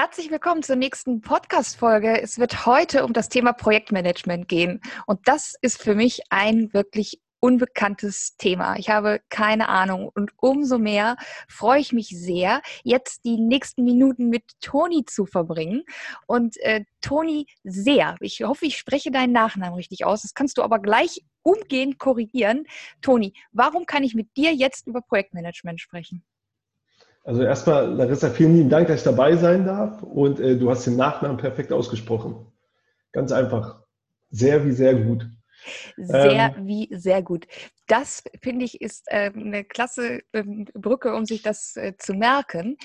Herzlich willkommen zur nächsten Podcast-Folge. Es wird heute um das Thema Projektmanagement gehen. Und das ist für mich ein wirklich unbekanntes Thema. Ich habe keine Ahnung. Und umso mehr freue ich mich sehr, jetzt die nächsten Minuten mit Toni zu verbringen. Und äh, Toni sehr, ich hoffe, ich spreche deinen Nachnamen richtig aus. Das kannst du aber gleich umgehend korrigieren. Toni, warum kann ich mit dir jetzt über Projektmanagement sprechen? Also erstmal, Larissa, vielen lieben Dank, dass ich dabei sein darf. Und äh, du hast den Nachnamen perfekt ausgesprochen. Ganz einfach. Sehr wie sehr gut. Sehr ähm, wie sehr gut. Das finde ich ist äh, eine klasse äh, Brücke, um sich das äh, zu merken.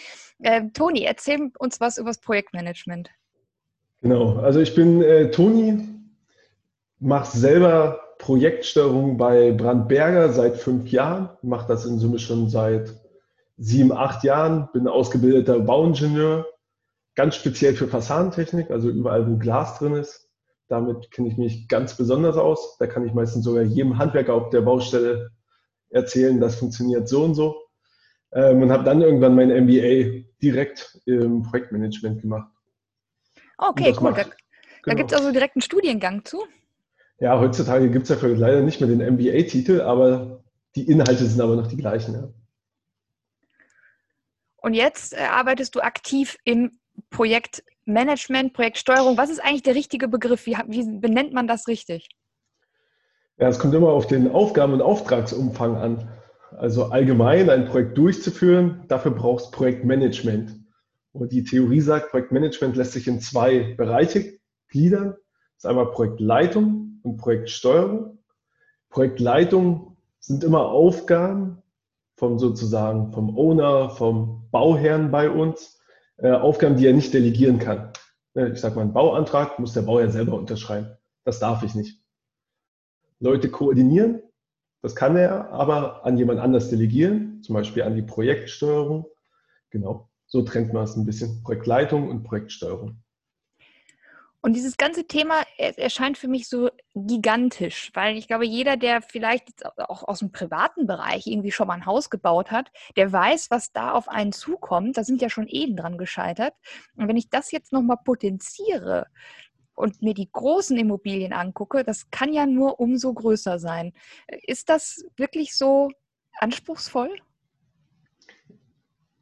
Ähm, Toni, erzähl uns was über das Projektmanagement. Genau, also ich bin äh, Toni, mache selber Projektsteuerung bei Brandberger seit fünf Jahren, mache das in Summe schon seit sieben, acht Jahren, bin ausgebildeter Bauingenieur, ganz speziell für Fassadentechnik, also überall, wo Glas drin ist. Damit kenne ich mich ganz besonders aus. Da kann ich meistens sogar jedem Handwerker auf der Baustelle erzählen, das funktioniert so und so. Ähm, und habe dann irgendwann mein MBA direkt im Projektmanagement gemacht. Okay, cool. Da, genau. da gibt es also direkt einen Studiengang zu? Ja, heutzutage gibt es dafür leider nicht mehr den MBA-Titel, aber die Inhalte sind aber noch die gleichen. Ja. Und jetzt äh, arbeitest du aktiv im Projektmanagement, Projektsteuerung. Was ist eigentlich der richtige Begriff? Wie, wie benennt man das richtig? Ja, es kommt immer auf den Aufgaben- und Auftragsumfang an. Also allgemein ein Projekt durchzuführen, dafür brauchst Projektmanagement. Und die Theorie sagt, Projektmanagement lässt sich in zwei Bereiche gliedern. Das ist einmal Projektleitung und Projektsteuerung. Projektleitung sind immer Aufgaben, vom sozusagen vom Owner, vom Bauherrn bei uns, äh, Aufgaben, die er nicht delegieren kann. Ne, ich sage mal, einen Bauantrag muss der Bauherr selber unterschreiben. Das darf ich nicht. Leute koordinieren, das kann er aber an jemand anders delegieren, zum Beispiel an die Projektsteuerung. Genau, so trennt man es ein bisschen. Projektleitung und Projektsteuerung. Und dieses ganze Thema erscheint für mich so gigantisch, weil ich glaube, jeder, der vielleicht auch aus dem privaten Bereich irgendwie schon mal ein Haus gebaut hat, der weiß, was da auf einen zukommt. Da sind ja schon Ehen dran gescheitert. Und wenn ich das jetzt nochmal potenziere und mir die großen Immobilien angucke, das kann ja nur umso größer sein. Ist das wirklich so anspruchsvoll?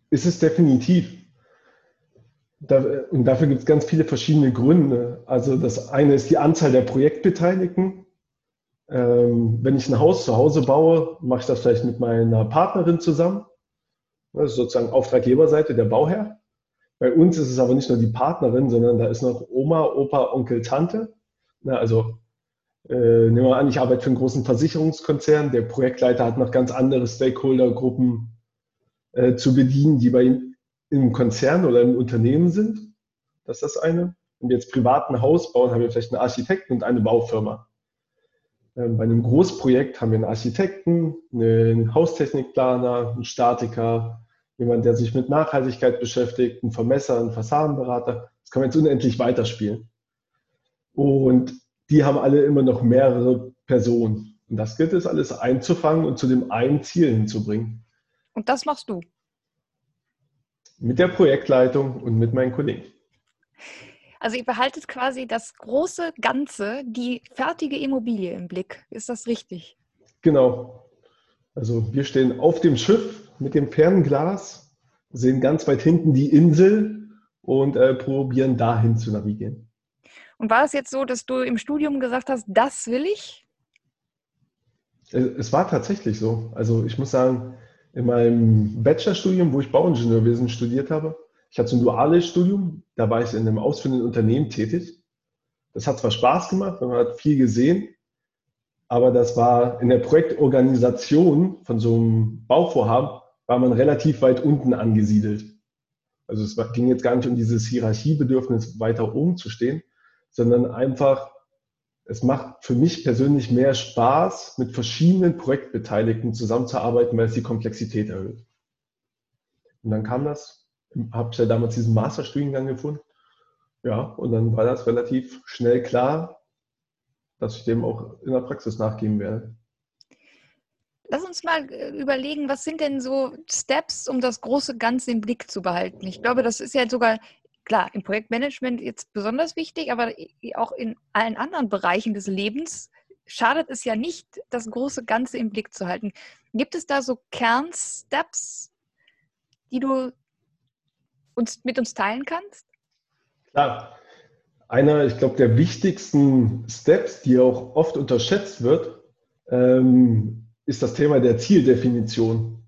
Ist es definitiv. Da, und dafür gibt es ganz viele verschiedene Gründe. Also das eine ist die Anzahl der Projektbeteiligten. Ähm, wenn ich ein Haus zu Hause baue, mache ich das vielleicht mit meiner Partnerin zusammen. Das ist sozusagen Auftraggeberseite, der Bauherr. Bei uns ist es aber nicht nur die Partnerin, sondern da ist noch Oma, Opa, Onkel, Tante. Na, also äh, nehmen wir an, ich arbeite für einen großen Versicherungskonzern. Der Projektleiter hat noch ganz andere Stakeholdergruppen äh, zu bedienen, die bei ihm im Konzern oder im Unternehmen sind. Das ist das eine. Wenn wir jetzt privat ein Haus bauen, haben wir vielleicht einen Architekten und eine Baufirma. Ähm, bei einem Großprojekt haben wir einen Architekten, einen Haustechnikplaner, einen Statiker, jemand, der sich mit Nachhaltigkeit beschäftigt, einen Vermesser, einen Fassadenberater. Das kann man jetzt unendlich weiterspielen. Und die haben alle immer noch mehrere Personen. Und das gilt es alles einzufangen und zu dem einen Ziel hinzubringen. Und das machst du? Mit der Projektleitung und mit meinen Kollegen. Also ihr behaltet quasi das große Ganze, die fertige Immobilie im Blick. Ist das richtig? Genau. Also wir stehen auf dem Schiff mit dem Fernglas, sehen ganz weit hinten die Insel und äh, probieren dahin zu navigieren. Und war es jetzt so, dass du im Studium gesagt hast, das will ich? Äh, es war tatsächlich so. Also ich muss sagen, in meinem Bachelorstudium, wo ich Bauingenieurwesen studiert habe. Ich hatte so ein duales Studium, da war ich in einem ausführenden Unternehmen tätig. Das hat zwar Spaß gemacht, man hat viel gesehen, aber das war in der Projektorganisation von so einem Bauvorhaben, war man relativ weit unten angesiedelt. Also es ging jetzt gar nicht um dieses Hierarchiebedürfnis, weiter oben zu stehen, sondern einfach es macht für mich persönlich mehr Spaß, mit verschiedenen Projektbeteiligten zusammenzuarbeiten, weil es die Komplexität erhöht. Und dann kam das, habe ich ja damals diesen Masterstudiengang gefunden. Ja, und dann war das relativ schnell klar, dass ich dem auch in der Praxis nachgeben werde. Lass uns mal äh, überlegen, was sind denn so Steps, um das große Ganze im Blick zu behalten? Ich glaube, das ist ja sogar klar, im Projektmanagement jetzt besonders wichtig, aber auch in allen anderen Bereichen des Lebens schadet es ja nicht, das große Ganze im Blick zu halten. Gibt es da so Kernsteps, die du uns, mit uns teilen kannst? Klar. Einer, ich glaube, der wichtigsten Steps, die auch oft unterschätzt wird, ähm, ist das Thema der Zieldefinition.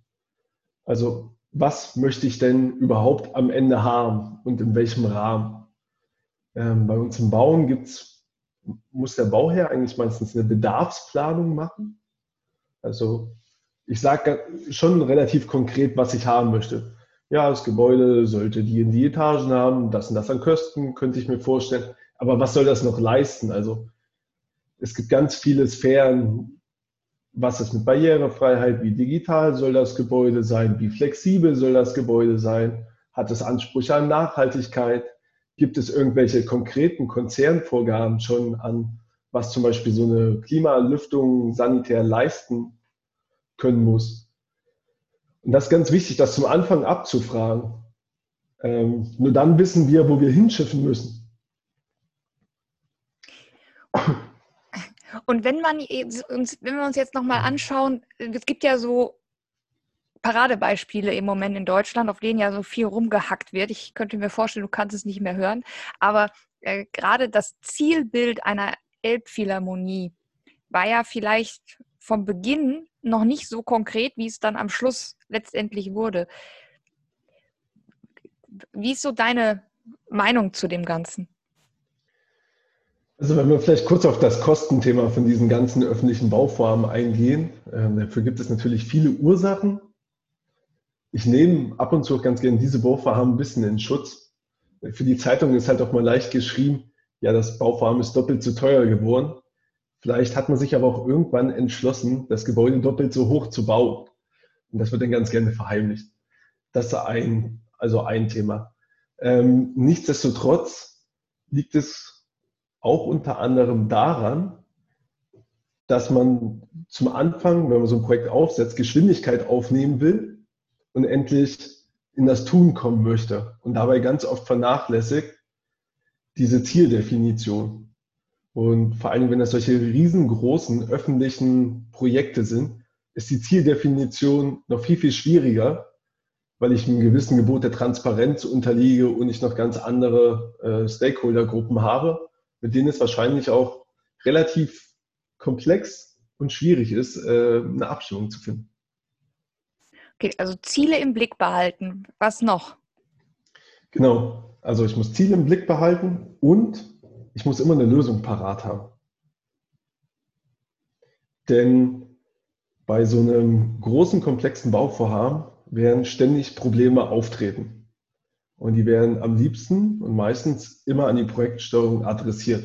Also was möchte ich denn überhaupt am Ende haben und in welchem Rahmen? Ähm, bei uns im Bauen gibt's, muss der Bauherr eigentlich meistens eine Bedarfsplanung machen. Also ich sage schon relativ konkret, was ich haben möchte. Ja, das Gebäude sollte die in die Etagen haben, das und das an Kosten, könnte ich mir vorstellen. Aber was soll das noch leisten? Also es gibt ganz viele Sphären, was ist mit Barrierefreiheit, wie digital soll das Gebäude sein, wie flexibel soll das Gebäude sein, hat es Ansprüche an Nachhaltigkeit, gibt es irgendwelche konkreten Konzernvorgaben schon an, was zum Beispiel so eine Klimalüftung sanitär leisten können muss. Und das ist ganz wichtig, das zum Anfang abzufragen. Ähm, nur dann wissen wir, wo wir hinschiffen müssen. Und wenn man uns, wenn wir uns jetzt nochmal mhm. anschauen, es gibt ja so Paradebeispiele im Moment in Deutschland, auf denen ja so viel rumgehackt wird. Ich könnte mir vorstellen, du kannst es nicht mehr hören, aber äh, gerade das Zielbild einer Elbphilharmonie war ja vielleicht vom Beginn noch nicht so konkret, wie es dann am Schluss letztendlich wurde. Wie ist so deine Meinung zu dem Ganzen? Also wenn wir vielleicht kurz auf das Kostenthema von diesen ganzen öffentlichen Bauformen eingehen, äh, dafür gibt es natürlich viele Ursachen. Ich nehme ab und zu auch ganz gerne diese Bauvorhaben ein bisschen in Schutz. Für die Zeitung ist halt auch mal leicht geschrieben, ja, das Bauvorhaben ist doppelt so teuer geworden. Vielleicht hat man sich aber auch irgendwann entschlossen, das Gebäude doppelt so hoch zu bauen. Und das wird dann ganz gerne verheimlicht. Das ist ein, also ein Thema. Ähm, nichtsdestotrotz liegt es auch unter anderem daran, dass man zum Anfang, wenn man so ein Projekt aufsetzt, Geschwindigkeit aufnehmen will und endlich in das Tun kommen möchte und dabei ganz oft vernachlässigt diese Zieldefinition. Und vor allem, wenn das solche riesengroßen öffentlichen Projekte sind, ist die Zieldefinition noch viel, viel schwieriger, weil ich einem gewissen Gebot der Transparenz unterliege und ich noch ganz andere äh, Stakeholdergruppen habe mit denen es wahrscheinlich auch relativ komplex und schwierig ist, äh, eine Abstimmung zu finden. Okay, also Ziele im Blick behalten. Was noch? Genau, also ich muss Ziele im Blick behalten und ich muss immer eine Lösung parat haben. Denn bei so einem großen, komplexen Bauvorhaben werden ständig Probleme auftreten. Und die werden am liebsten und meistens immer an die Projektsteuerung adressiert.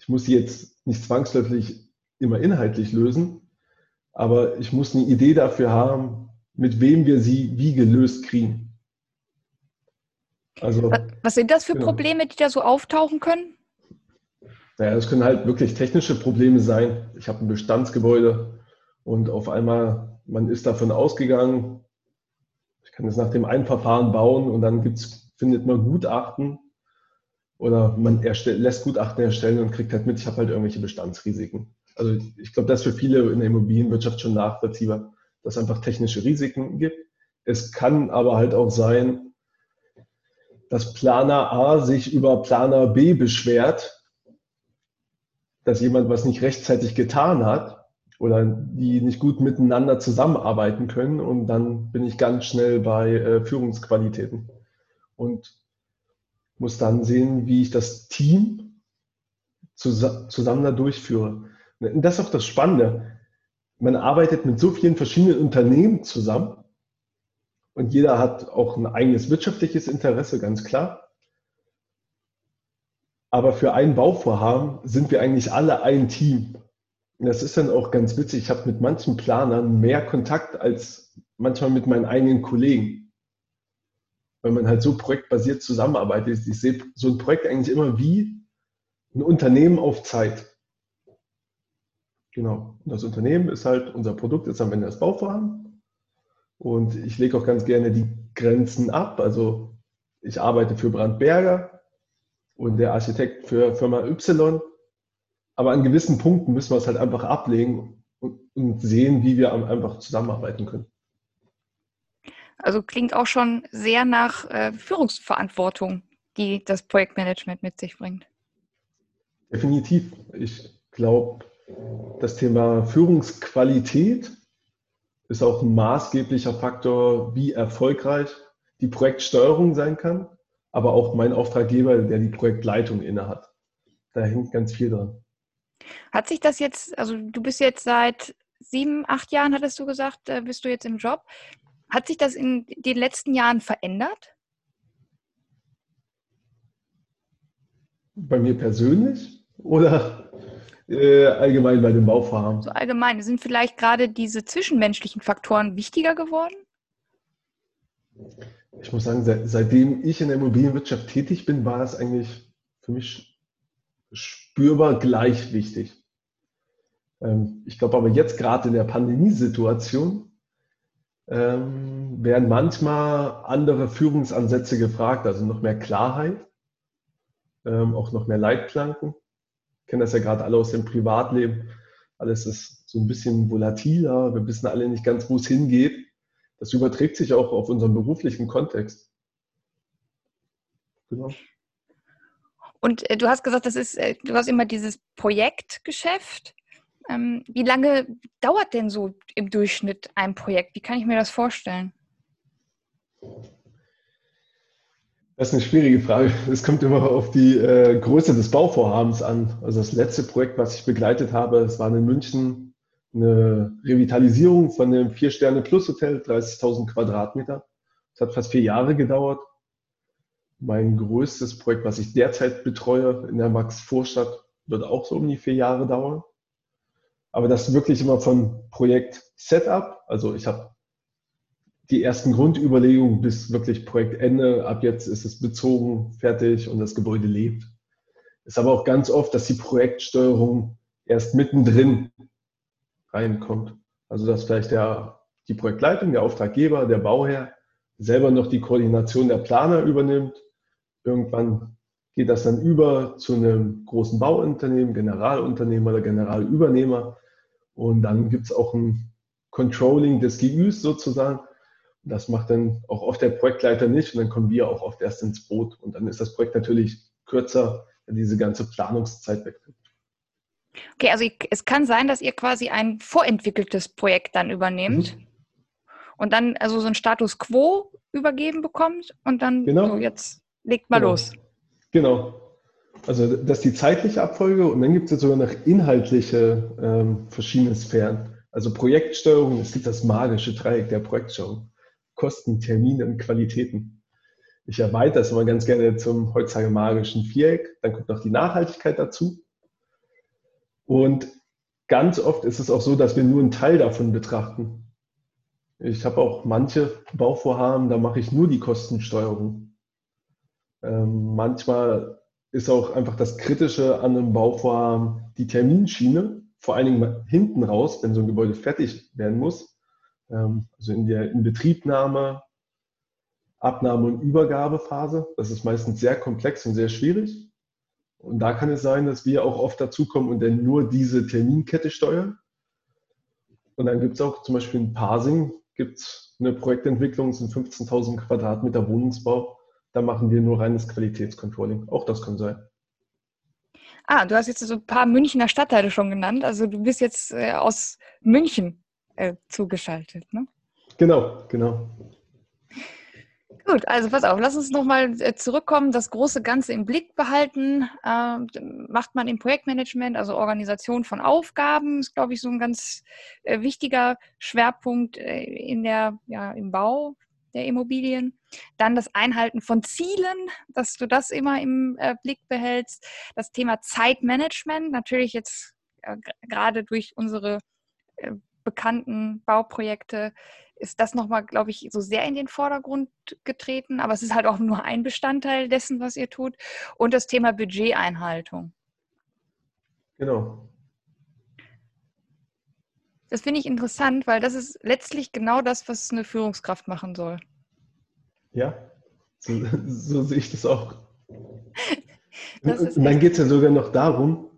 Ich muss sie jetzt nicht zwangsläufig immer inhaltlich lösen, aber ich muss eine Idee dafür haben, mit wem wir sie wie gelöst kriegen. Also, Was sind das für genau. Probleme, die da so auftauchen können? Naja, das können halt wirklich technische Probleme sein. Ich habe ein Bestandsgebäude und auf einmal, man ist davon ausgegangen, kann es nach dem einen Verfahren bauen und dann gibt's, findet man Gutachten oder man erstell, lässt Gutachten erstellen und kriegt halt mit, ich habe halt irgendwelche Bestandsrisiken. Also ich glaube, das ist für viele in der Immobilienwirtschaft schon nachvollziehbar, dass es einfach technische Risiken gibt. Es kann aber halt auch sein, dass Planer A sich über Planer B beschwert, dass jemand was nicht rechtzeitig getan hat oder die nicht gut miteinander zusammenarbeiten können. Und dann bin ich ganz schnell bei äh, Führungsqualitäten und muss dann sehen, wie ich das Team zus zusammen da durchführe. Und das ist auch das Spannende. Man arbeitet mit so vielen verschiedenen Unternehmen zusammen und jeder hat auch ein eigenes wirtschaftliches Interesse, ganz klar. Aber für ein Bauvorhaben sind wir eigentlich alle ein Team. Das ist dann auch ganz witzig. Ich habe mit manchen Planern mehr Kontakt als manchmal mit meinen eigenen Kollegen. Wenn man halt so projektbasiert zusammenarbeitet. Ich sehe so ein Projekt eigentlich immer wie ein Unternehmen auf Zeit. Genau. Und das Unternehmen ist halt, unser Produkt ist am Ende das Bauvorhaben. Und ich lege auch ganz gerne die Grenzen ab. Also ich arbeite für Brandberger und der Architekt für Firma Y. Aber an gewissen Punkten müssen wir es halt einfach ablegen und, und sehen, wie wir einfach zusammenarbeiten können. Also klingt auch schon sehr nach äh, Führungsverantwortung, die das Projektmanagement mit sich bringt. Definitiv. Ich glaube, das Thema Führungsqualität ist auch ein maßgeblicher Faktor, wie erfolgreich die Projektsteuerung sein kann, aber auch mein Auftraggeber, der die Projektleitung innehat. Da hängt ganz viel dran. Hat sich das jetzt, also du bist jetzt seit sieben, acht Jahren, hattest du gesagt, äh, bist du jetzt im Job. Hat sich das in den letzten Jahren verändert? Bei mir persönlich oder äh, allgemein bei den Bauvorhaben? So allgemein. Sind vielleicht gerade diese zwischenmenschlichen Faktoren wichtiger geworden? Ich muss sagen, seit, seitdem ich in der Immobilienwirtschaft tätig bin, war es eigentlich für mich spürbar gleich wichtig. Ähm, ich glaube aber jetzt gerade in der Pandemiesituation ähm, werden manchmal andere Führungsansätze gefragt, also noch mehr Klarheit, ähm, auch noch mehr Leitplanken. Ich kenne das ja gerade alle aus dem Privatleben. Alles ist so ein bisschen volatiler. Wir wissen alle nicht ganz, wo es hingeht. Das überträgt sich auch auf unseren beruflichen Kontext. Genau. Und äh, du hast gesagt, das ist, äh, du hast immer dieses Projektgeschäft. Ähm, wie lange dauert denn so im Durchschnitt ein Projekt? Wie kann ich mir das vorstellen? Das ist eine schwierige Frage. Es kommt immer auf die äh, Größe des Bauvorhabens an. Also das letzte Projekt, was ich begleitet habe, das war in München eine Revitalisierung von einem Vier-Sterne-Plus-Hotel, 30.000 Quadratmeter. Das hat fast vier Jahre gedauert. Mein größtes Projekt, was ich derzeit betreue in der Max-Vorstadt, wird auch so um die vier Jahre dauern. Aber das wirklich immer von Projekt Setup. Also ich habe die ersten Grundüberlegungen bis wirklich Projektende. Ab jetzt ist es bezogen, fertig und das Gebäude lebt. Ist aber auch ganz oft, dass die Projektsteuerung erst mittendrin reinkommt. Also dass vielleicht der, die Projektleitung, der Auftraggeber, der Bauherr selber noch die Koordination der Planer übernimmt. Irgendwann geht das dann über zu einem großen Bauunternehmen, Generalunternehmer oder Generalübernehmer. Und dann gibt es auch ein Controlling des GÜs sozusagen. Das macht dann auch oft der Projektleiter nicht und dann kommen wir auch oft erst ins Boot. Und dann ist das Projekt natürlich kürzer, wenn diese ganze Planungszeit wegfällt. Okay, also es kann sein, dass ihr quasi ein vorentwickeltes Projekt dann übernehmt mhm. und dann also so ein Status quo übergeben bekommt und dann genau. so, jetzt legt mal genau. los. Genau. Also das ist die zeitliche Abfolge und dann gibt es sogar noch inhaltliche ähm, verschiedene Sphären. Also Projektsteuerung, es gibt das magische Dreieck der Projektsteuerung. Kosten, Termine und Qualitäten. Ich erweitere es immer ganz gerne zum heutzutage magischen Viereck. Dann kommt noch die Nachhaltigkeit dazu. Und ganz oft ist es auch so, dass wir nur einen Teil davon betrachten. Ich habe auch manche Bauvorhaben, da mache ich nur die Kostensteuerung. Ähm, manchmal ist auch einfach das Kritische an einem Bauvorhaben die Terminschiene, vor allen Dingen hinten raus, wenn so ein Gebäude fertig werden muss. Ähm, also in der Inbetriebnahme, Abnahme und Übergabephase. Das ist meistens sehr komplex und sehr schwierig. Und da kann es sein, dass wir auch oft dazukommen und dann nur diese Terminkette steuern. Und dann gibt es auch zum Beispiel in Parsing gibt es eine Projektentwicklung, sind 15.000 Quadratmeter Wohnungsbau. Da machen wir nur reines Qualitätscontrolling. Auch das kann sein. Ah, du hast jetzt so ein paar Münchner Stadtteile schon genannt. Also du bist jetzt äh, aus München äh, zugeschaltet, ne? Genau, genau. Gut, also pass auf, lass uns nochmal äh, zurückkommen, das große Ganze im Blick behalten. Ähm, macht man im Projektmanagement, also Organisation von Aufgaben, ist, glaube ich, so ein ganz äh, wichtiger Schwerpunkt äh, in der, ja, im Bau der Immobilien. Dann das Einhalten von Zielen, dass du das immer im äh, Blick behältst. Das Thema Zeitmanagement, natürlich jetzt äh, gerade durch unsere äh, bekannten Bauprojekte ist das nochmal, glaube ich, so sehr in den Vordergrund getreten. Aber es ist halt auch nur ein Bestandteil dessen, was ihr tut. Und das Thema Budgeteinhaltung. Genau. Das finde ich interessant, weil das ist letztlich genau das, was eine Führungskraft machen soll. Ja, So, so sehe ich das auch. Das und dann geht es ja sogar noch darum,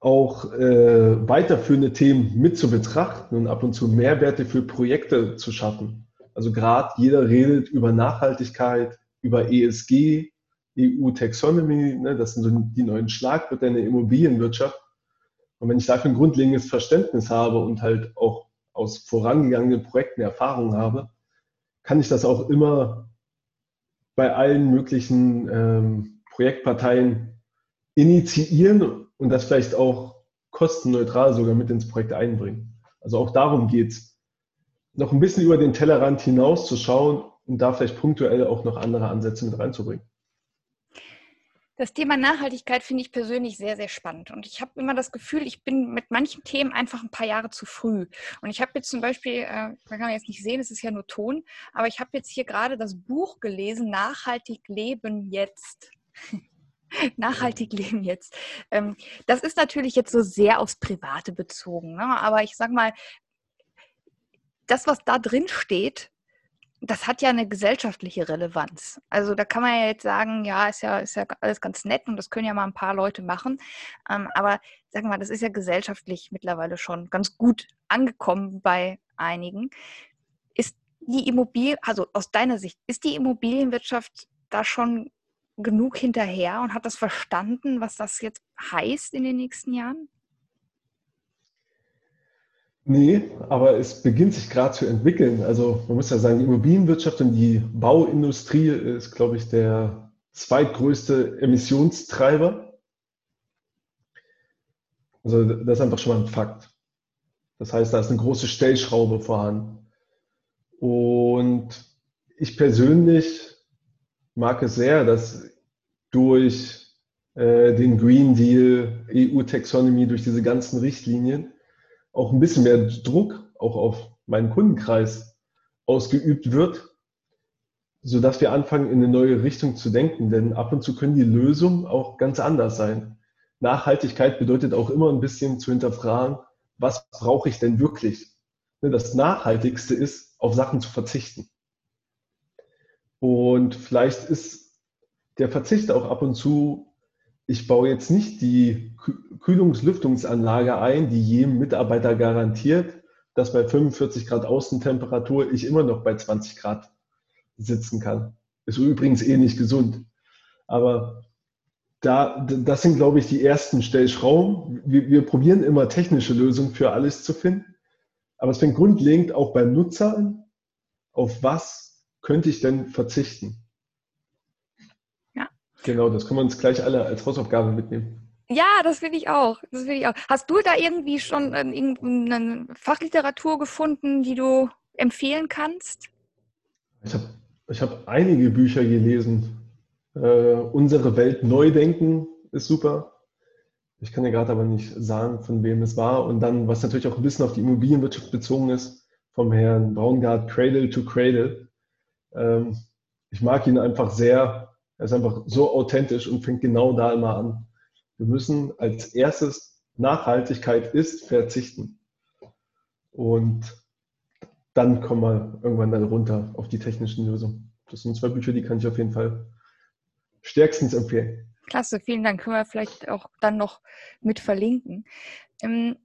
auch äh, weiterführende Themen mit zu betrachten und ab und zu Mehrwerte für Projekte zu schaffen. Also gerade jeder redet über Nachhaltigkeit, über ESG, EU-Taxonomy, ne, das sind so die neuen Schlagwörter in der Immobilienwirtschaft. Und wenn ich dafür ein grundlegendes Verständnis habe und halt auch aus vorangegangenen Projekten Erfahrung habe, kann ich das auch immer bei allen möglichen ähm, Projektparteien initiieren und das vielleicht auch kostenneutral sogar mit ins Projekt einbringen. Also auch darum geht es, noch ein bisschen über den Tellerrand hinauszuschauen und da vielleicht punktuell auch noch andere Ansätze mit reinzubringen. Das Thema Nachhaltigkeit finde ich persönlich sehr, sehr spannend. Und ich habe immer das Gefühl, ich bin mit manchen Themen einfach ein paar Jahre zu früh. Und ich habe jetzt zum Beispiel, äh, man kann jetzt nicht sehen, es ist ja nur Ton, aber ich habe jetzt hier gerade das Buch gelesen, Nachhaltig leben jetzt. Nachhaltig leben jetzt. Ähm, das ist natürlich jetzt so sehr aufs Private bezogen. Ne? Aber ich sage mal, das, was da drin steht, das hat ja eine gesellschaftliche Relevanz. Also da kann man ja jetzt sagen, ja, ist ja, ist ja alles ganz nett und das können ja mal ein paar Leute machen. Ähm, aber sagen wir mal, das ist ja gesellschaftlich mittlerweile schon ganz gut angekommen bei einigen. Ist die Immobilie, also aus deiner Sicht, ist die Immobilienwirtschaft da schon genug hinterher und hat das verstanden, was das jetzt heißt in den nächsten Jahren? Nee, aber es beginnt sich gerade zu entwickeln. Also man muss ja sagen, die Immobilienwirtschaft und die Bauindustrie ist, glaube ich, der zweitgrößte Emissionstreiber. Also das ist einfach schon mal ein Fakt. Das heißt, da ist eine große Stellschraube vorhanden. Und ich persönlich mag es sehr, dass durch äh, den Green Deal, EU-Taxonomy, durch diese ganzen Richtlinien auch ein bisschen mehr Druck auch auf meinen Kundenkreis ausgeübt wird, sodass wir anfangen, in eine neue Richtung zu denken. Denn ab und zu können die Lösungen auch ganz anders sein. Nachhaltigkeit bedeutet auch immer ein bisschen zu hinterfragen, was brauche ich denn wirklich? Ne, das Nachhaltigste ist, auf Sachen zu verzichten. Und vielleicht ist der Verzicht auch ab und zu ich baue jetzt nicht die Kühlungslüftungsanlage ein, die jedem Mitarbeiter garantiert, dass bei 45 Grad Außentemperatur ich immer noch bei 20 Grad sitzen kann. Ist übrigens eh nicht gesund. Aber da, das sind, glaube ich, die ersten Stellschrauben. Wir, wir probieren immer technische Lösungen für alles zu finden. Aber es fängt grundlegend auch beim Nutzer an. Auf was könnte ich denn verzichten? Genau, das können wir uns gleich alle als Hausaufgabe mitnehmen. Ja, das will ich auch. Das will ich auch. Hast du da irgendwie schon äh, irgendeine Fachliteratur gefunden, die du empfehlen kannst? Ich habe ich hab einige Bücher gelesen. Äh, Unsere Welt neu denken ist super. Ich kann dir gerade aber nicht sagen, von wem es war. Und dann, was natürlich auch ein bisschen auf die Immobilienwirtschaft bezogen ist, vom Herrn Braungart, Cradle to Cradle. Ähm, ich mag ihn einfach sehr, er ist einfach so authentisch und fängt genau da immer an. Wir müssen als erstes Nachhaltigkeit ist verzichten. Und dann kommen wir irgendwann dann runter auf die technischen Lösungen. Das sind zwei Bücher, die kann ich auf jeden Fall stärkstens empfehlen. Klasse, vielen Dank. Können wir vielleicht auch dann noch mit verlinken. Ähm,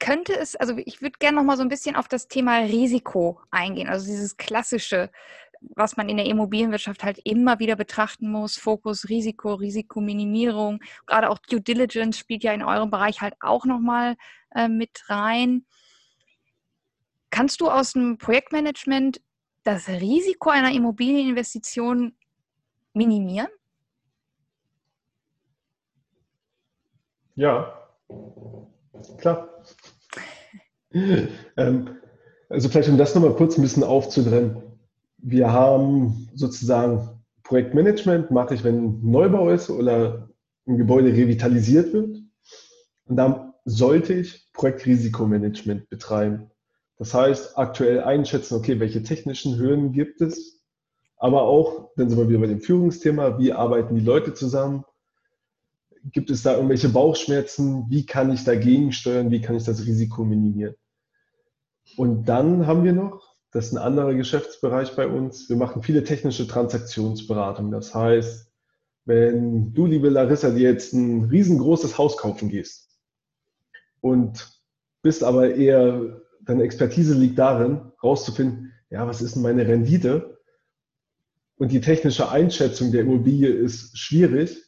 könnte es, also ich würde gerne noch mal so ein bisschen auf das Thema Risiko eingehen, also dieses klassische was man in der Immobilienwirtschaft halt immer wieder betrachten muss. Fokus, Risiko, Risikominimierung. Gerade auch Due Diligence spielt ja in eurem Bereich halt auch nochmal äh, mit rein. Kannst du aus dem Projektmanagement das Risiko einer Immobilieninvestition minimieren? Ja, klar. ähm, also vielleicht um das nochmal kurz ein bisschen aufzudrennen wir haben sozusagen Projektmanagement, mache ich, wenn Neubau ist oder ein Gebäude revitalisiert wird. Und dann sollte ich Projektrisikomanagement betreiben. Das heißt, aktuell einschätzen, okay, welche technischen Hürden gibt es, aber auch, dann sind wir wieder bei dem Führungsthema, wie arbeiten die Leute zusammen? Gibt es da irgendwelche Bauchschmerzen? Wie kann ich dagegen steuern? Wie kann ich das Risiko minimieren? Und dann haben wir noch das ist ein anderer Geschäftsbereich bei uns. Wir machen viele technische Transaktionsberatung. Das heißt, wenn du, liebe Larissa, dir jetzt ein riesengroßes Haus kaufen gehst und bist aber eher, deine Expertise liegt darin, rauszufinden, ja, was ist denn meine Rendite? Und die technische Einschätzung der Immobilie ist schwierig,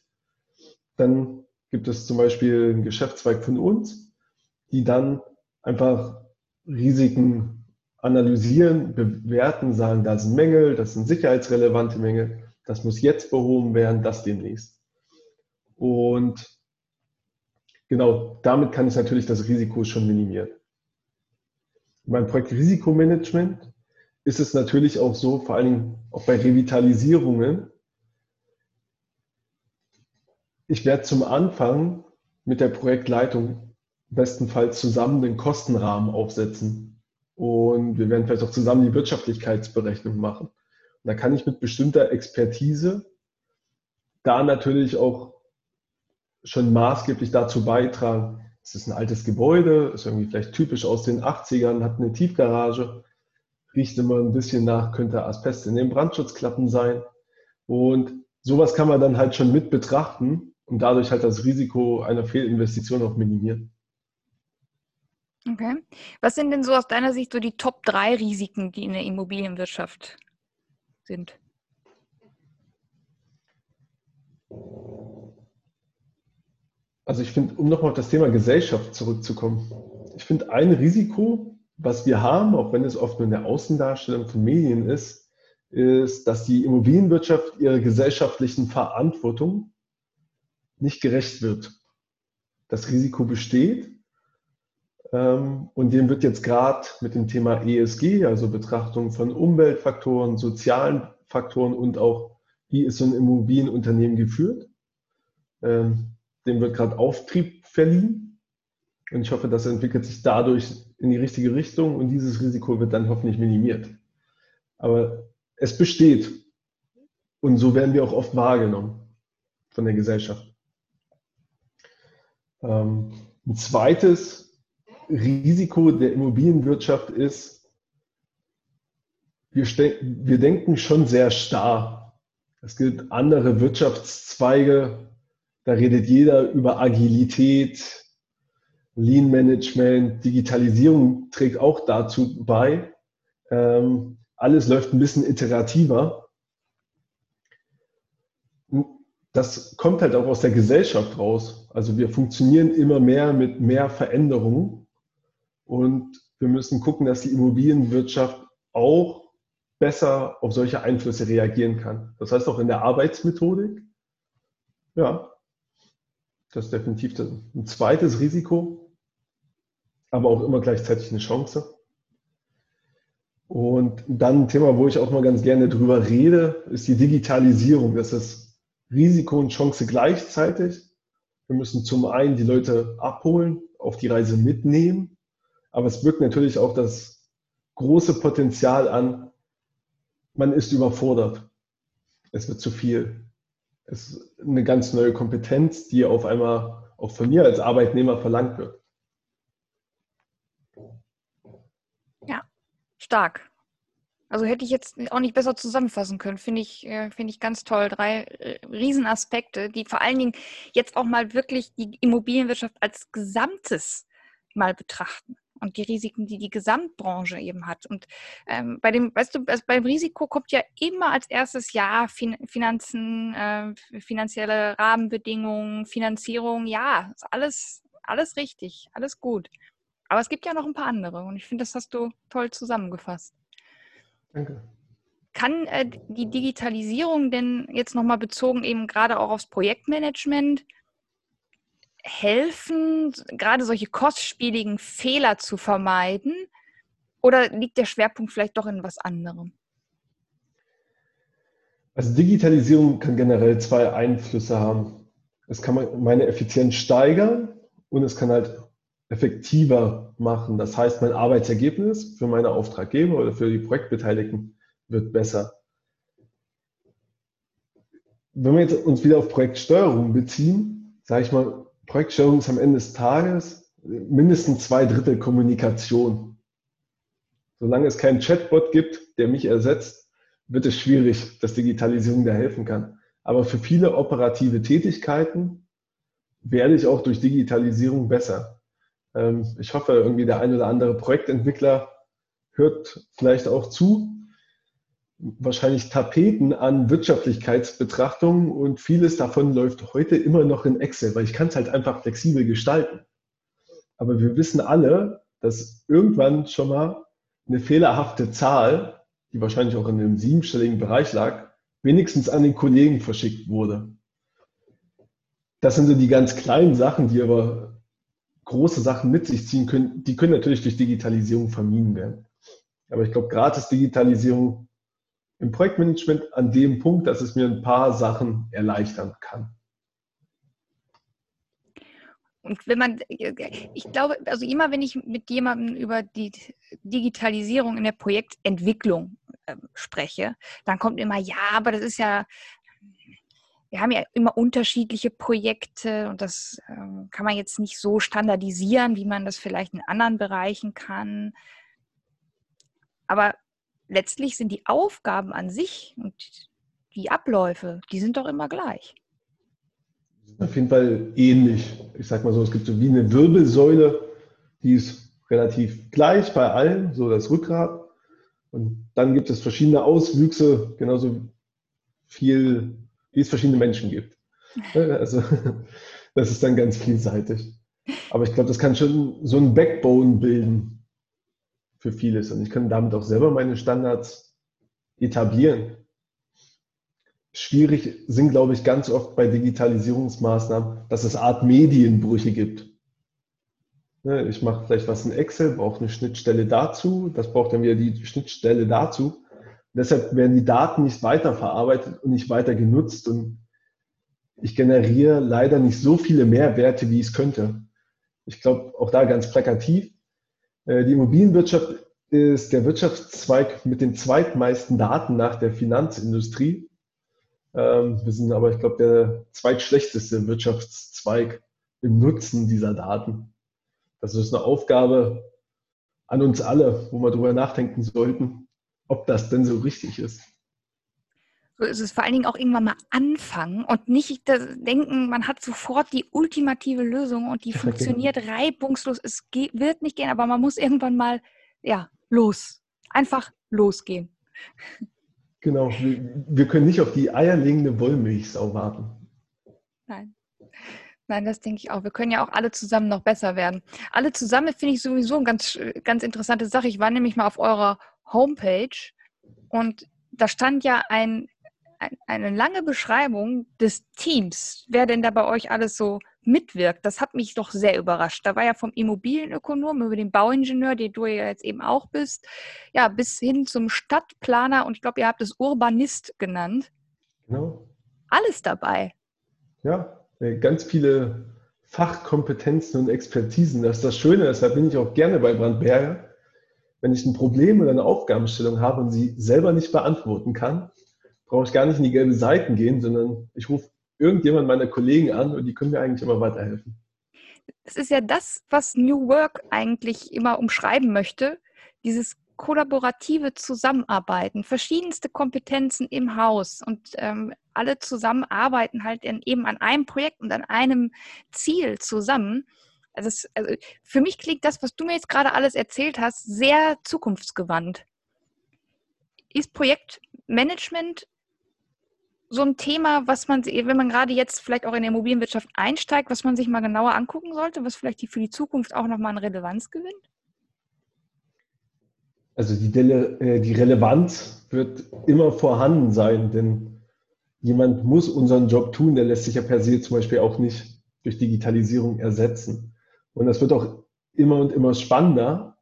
dann gibt es zum Beispiel einen Geschäftszweig von uns, die dann einfach Risiken analysieren, bewerten, sagen, da sind Mängel, das sind sicherheitsrelevante Mängel, das muss jetzt behoben werden, das demnächst. Und genau damit kann ich natürlich das Risiko schon minimieren. Beim Projekt Risikomanagement ist es natürlich auch so, vor allen Dingen auch bei Revitalisierungen, ich werde zum Anfang mit der Projektleitung bestenfalls zusammen den Kostenrahmen aufsetzen. Und wir werden vielleicht auch zusammen die Wirtschaftlichkeitsberechnung machen. Und da kann ich mit bestimmter Expertise da natürlich auch schon maßgeblich dazu beitragen, es ist ein altes Gebäude, ist irgendwie vielleicht typisch aus den 80ern, hat eine Tiefgarage, riecht immer ein bisschen nach, könnte Asbest in den Brandschutzklappen sein. Und sowas kann man dann halt schon mit betrachten und dadurch halt das Risiko einer Fehlinvestition auch minimieren. Okay. Was sind denn so aus deiner Sicht so die Top 3 Risiken, die in der Immobilienwirtschaft sind? Also ich finde, um nochmal auf das Thema Gesellschaft zurückzukommen, ich finde ein Risiko, was wir haben, auch wenn es oft nur in der Außendarstellung von Medien ist, ist, dass die Immobilienwirtschaft ihrer gesellschaftlichen Verantwortung nicht gerecht wird. Das Risiko besteht, und dem wird jetzt gerade mit dem Thema ESG, also Betrachtung von Umweltfaktoren, sozialen Faktoren und auch, wie ist so ein Immobilienunternehmen geführt, ähm, dem wird gerade Auftrieb verliehen. Und ich hoffe, das entwickelt sich dadurch in die richtige Richtung und dieses Risiko wird dann hoffentlich minimiert. Aber es besteht. Und so werden wir auch oft wahrgenommen von der Gesellschaft. Ähm, ein zweites Risiko der Immobilienwirtschaft ist, wir, wir denken schon sehr starr. Es gibt andere Wirtschaftszweige, da redet jeder über Agilität, Lean Management, Digitalisierung trägt auch dazu bei. Ähm, alles läuft ein bisschen iterativer. Das kommt halt auch aus der Gesellschaft raus. Also wir funktionieren immer mehr mit mehr Veränderungen. Und wir müssen gucken, dass die Immobilienwirtschaft auch besser auf solche Einflüsse reagieren kann. Das heißt auch in der Arbeitsmethodik. Ja, das ist definitiv ein zweites Risiko, aber auch immer gleichzeitig eine Chance. Und dann ein Thema, wo ich auch mal ganz gerne drüber rede, ist die Digitalisierung. Das ist Risiko und Chance gleichzeitig. Wir müssen zum einen die Leute abholen, auf die Reise mitnehmen aber es birgt natürlich auch das große Potenzial an, man ist überfordert. Es wird zu viel. Es ist eine ganz neue Kompetenz, die auf einmal auch von mir als Arbeitnehmer verlangt wird. Ja, stark. Also hätte ich jetzt auch nicht besser zusammenfassen können. Finde ich, äh, finde ich ganz toll. Drei äh, Riesenaspekte, die vor allen Dingen jetzt auch mal wirklich die Immobilienwirtschaft als Gesamtes mal betrachten und die Risiken, die die Gesamtbranche eben hat. Und ähm, bei dem, weißt du, beim Risiko kommt ja immer als erstes ja fin Finanzen, äh, finanzielle Rahmenbedingungen, Finanzierung, ja, ist alles, alles richtig, alles gut. Aber es gibt ja noch ein paar andere und ich finde, das hast du toll zusammengefasst. Danke. Kann äh, die Digitalisierung denn jetzt nochmal bezogen eben gerade auch aufs Projektmanagement helfen, gerade solche kostspieligen Fehler zu vermeiden? Oder liegt der Schwerpunkt vielleicht doch in was anderem? Also Digitalisierung kann generell zwei Einflüsse haben. Es kann meine Effizienz steigern und es kann halt effektiver machen. Das heißt, mein Arbeitsergebnis für meine Auftraggeber oder für die Projektbeteiligten wird besser. Wenn wir jetzt uns wieder auf Projektsteuerung beziehen, sage ich mal, Projektsteuerung ist am Ende des Tages mindestens zwei Drittel Kommunikation. solange es keinen Chatbot gibt, der mich ersetzt, wird es schwierig, dass Digitalisierung da helfen kann. Aber für viele operative Tätigkeiten werde ich auch durch Digitalisierung besser. Ähm, ich hoffe, irgendwie der ein oder andere Projektentwickler hört vielleicht auch zu. Wahrscheinlich Tapeten an Wirtschaftlichkeitsbetrachtungen und vieles davon läuft heute immer noch in Excel, weil ich kann es halt einfach flexibel gestalten. Aber wir wissen alle, dass irgendwann schon mal eine fehlerhafte Zahl, die wahrscheinlich auch in einem siebenstelligen Bereich lag, wenigstens an den Kollegen verschickt wurde. Das sind so die ganz kleinen Sachen, die aber große Sachen mit sich ziehen können. Die können natürlich durch Digitalisierung vermieden werden. Aber ich glaube, gratis Digitalisierung im Projektmanagement an dem Punkt, dass es mir ein paar Sachen erleichtern kann. Und wenn man, ich glaube, also immer wenn ich mit jemandem über die Digitalisierung in der Projektentwicklung äh, spreche, dann kommt immer, ja, aber das ist ja, wir haben ja immer unterschiedliche Projekte und das ähm, kann man jetzt nicht so standardisieren, wie man das vielleicht in anderen Bereichen kann. Aber letztlich sind die Aufgaben an sich und die Abläufe, die sind doch immer gleich. Auf jeden Fall ähnlich. Ich sag mal so, es gibt so wie eine Wirbelsäule, die ist relativ gleich bei allen, so das Rückgrat. Und dann gibt es verschiedene Auswüchse, genauso viel, wie es verschiedene Menschen gibt. Also das ist dann ganz vielseitig. Aber ich glaube, das kann schon so ein Backbone bilden für vieles. Und ich kann damit auch selber meine Standards etablieren. Schwierig sind, glaube ich, ganz oft bei Digitalisierungsmaßnahmen, dass es Art Medienbrüche gibt. Ne, ich mache vielleicht was in Excel, brauche eine Schnittstelle dazu, das braucht dann wieder die Schnittstelle dazu. Deshalb werden die Daten nicht weiterverarbeitet und nicht weiter genutzt und ich generiere leider nicht so viele Mehrwerte, wie ich es könnte. Ich glaube, auch da ganz plakativ, die Immobilienwirtschaft ist der Wirtschaftszweig mit den zweitmeisten Daten nach der Finanzindustrie. Ähm, wir sind aber, ich glaube, der zweitschlechteste Wirtschaftszweig im Nutzen dieser Daten. Das ist eine Aufgabe an uns alle, wo wir darüber nachdenken sollten, ob das denn so richtig ist. So ist es vor allen Dingen auch irgendwann mal anfangen und nicht denken, man hat sofort die ultimative Lösung und die genau. funktioniert reibungslos. Es geht, wird nicht gehen, aber man muss irgendwann mal, ja, los. Einfach losgehen. Genau, wir, können nicht auf die eierlegende Wollmilchsau warten. Nein. Nein, das denke ich auch. Wir können ja auch alle zusammen noch besser werden. Alle zusammen finde ich sowieso eine ganz, ganz interessante Sache. Ich war nämlich mal auf eurer Homepage und da stand ja ein, eine lange Beschreibung des Teams, wer denn da bei euch alles so mitwirkt. Das hat mich doch sehr überrascht. Da war ja vom Immobilienökonom über den Bauingenieur, den du ja jetzt eben auch bist, ja, bis hin zum Stadtplaner und ich glaube, ihr habt es Urbanist genannt. Genau. Alles dabei. Ja, äh, ganz viele Fachkompetenzen und Expertisen. Das ist das Schöne, deshalb bin ich auch gerne bei Brandberger. Wenn ich ein Problem oder eine Aufgabenstellung habe und sie selber nicht beantworten kann, brauche ich gar nicht in die gelbe Seiten gehen, sondern ich rufe irgendjemand meiner Kollegen an und die können mir eigentlich immer weiterhelfen. Das ist ja das, was New Work eigentlich immer umschreiben möchte. Dieses kollaborative Zusammenarbeiten, verschiedenste Kompetenzen im Haus und ähm, alle zusammenarbeiten halt in, eben an einem Projekt und an einem Ziel zusammen. Also, es, also für mich klingt das, was du mir jetzt gerade alles erzählt hast, sehr zukunftsgewandt. Ist Projektmanagement so ein Thema, was man, wenn man gerade jetzt vielleicht auch in der Immobilienwirtschaft einsteigt, was man sich mal genauer angucken sollte, was vielleicht für die Zukunft auch nochmal an Relevanz gewinnt? Also die, Dele, äh, die Relevanz wird immer vorhanden sein, denn jemand muss unseren Job tun, der lässt sich ja per se zum Beispiel auch nicht durch Digitalisierung ersetzen. Und das wird auch immer und immer spannender,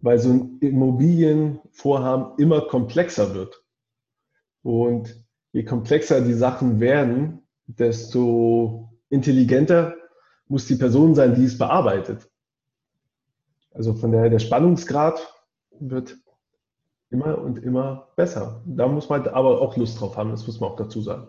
weil so ein Immobilienvorhaben immer komplexer wird. Und je komplexer die Sachen werden, desto intelligenter muss die Person sein, die es bearbeitet. Also von daher der Spannungsgrad wird immer und immer besser. Da muss man aber auch Lust drauf haben, das muss man auch dazu sagen.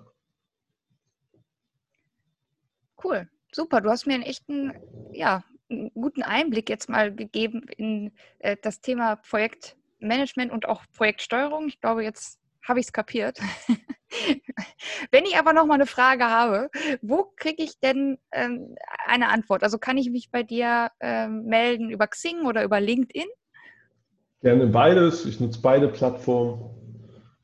Cool, super. Du hast mir einen echten, ja, einen guten Einblick jetzt mal gegeben in äh, das Thema Projekt Projektmanagement und auch Projektsteuerung. Ich glaube, jetzt habe ich es kapiert. Wenn ich aber noch mal eine Frage habe, wo kriege ich denn ähm, eine Antwort? Also kann ich mich bei dir ähm, melden über Xing oder über LinkedIn? Gerne beides. Ich nutze beide Plattformen.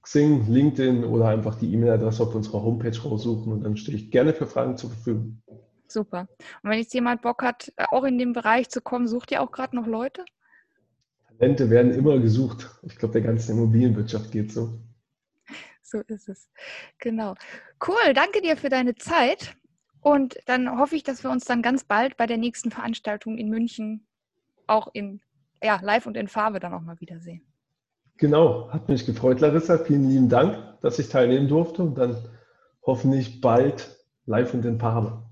Xing, LinkedIn oder einfach die E-Mail-Adresse auf unserer Homepage raussuchen und dann stehe ich gerne für Fragen zur Verfügung. Super. Und wenn jetzt jemand Bock hat, auch in den Bereich zu kommen, sucht ihr auch gerade noch Leute? Talente werden immer gesucht. Ich glaube, der ganzen Immobilienwirtschaft geht so. So ist es. Genau. Cool, danke dir für deine Zeit. Und dann hoffe ich, dass wir uns dann ganz bald bei der nächsten Veranstaltung in München auch in ja, live und in Farbe dann auch mal wiedersehen. Genau, hat mich gefreut, Larissa. Vielen lieben Dank, dass ich teilnehmen durfte und dann hoffentlich bald live und in Farbe.